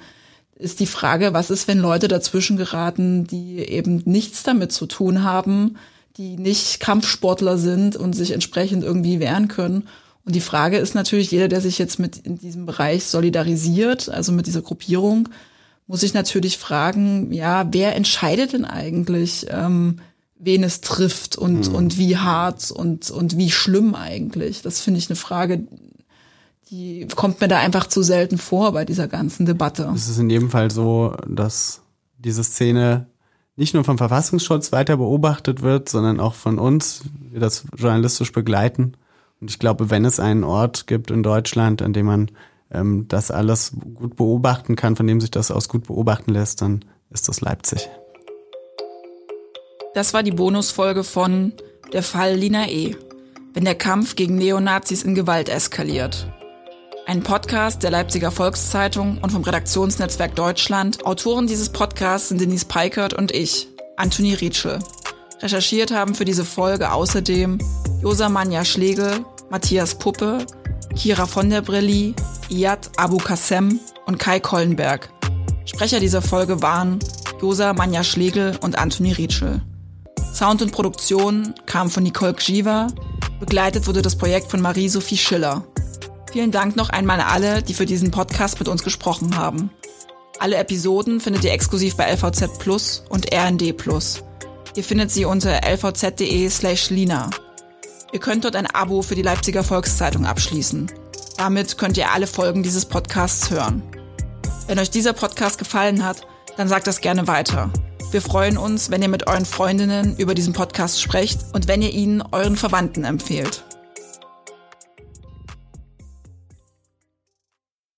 ist die Frage, was ist, wenn Leute dazwischen geraten, die eben nichts damit zu tun haben, die nicht Kampfsportler sind und sich entsprechend irgendwie wehren können. Und die Frage ist natürlich, jeder, der sich jetzt mit in diesem Bereich solidarisiert, also mit dieser Gruppierung, muss sich natürlich fragen, ja, wer entscheidet denn eigentlich, ähm, wen es trifft und, mhm. und wie hart und, und wie schlimm eigentlich. Das finde ich eine Frage, die kommt mir da einfach zu selten vor bei dieser ganzen Debatte. Es ist in jedem Fall so, dass diese Szene nicht nur vom Verfassungsschutz weiter beobachtet wird, sondern auch von uns, wir das journalistisch begleiten. Und ich glaube, wenn es einen Ort gibt in Deutschland, an dem man ähm, das alles gut beobachten kann, von dem sich das aus gut beobachten lässt, dann ist das Leipzig. Das war die Bonusfolge von Der Fall Lina E. Wenn der Kampf gegen Neonazis in Gewalt eskaliert. Ein Podcast der Leipziger Volkszeitung und vom Redaktionsnetzwerk Deutschland. Autoren dieses Podcasts sind Denise Peikert und ich, Anthony Rietschel. Recherchiert haben für diese Folge außerdem Josa Manja Schlegel, Matthias Puppe, Kira von der Brilli, Iyad Abu Kassem und Kai Kollenberg. Sprecher dieser Folge waren Josa Manja Schlegel und Anthony Rietschel. Sound und Produktion kam von Nicole Gjiva, begleitet wurde das Projekt von Marie-Sophie Schiller. Vielen Dank noch einmal an alle, die für diesen Podcast mit uns gesprochen haben. Alle Episoden findet ihr exklusiv bei LVZ Plus und RND Plus. Ihr findet sie unter lvz.de slash lina. Ihr könnt dort ein Abo für die Leipziger Volkszeitung abschließen. Damit könnt ihr alle Folgen dieses Podcasts hören. Wenn euch dieser Podcast gefallen hat, dann sagt das gerne weiter. Wir freuen uns, wenn ihr mit euren Freundinnen über diesen Podcast sprecht und wenn ihr ihn euren Verwandten empfehlt.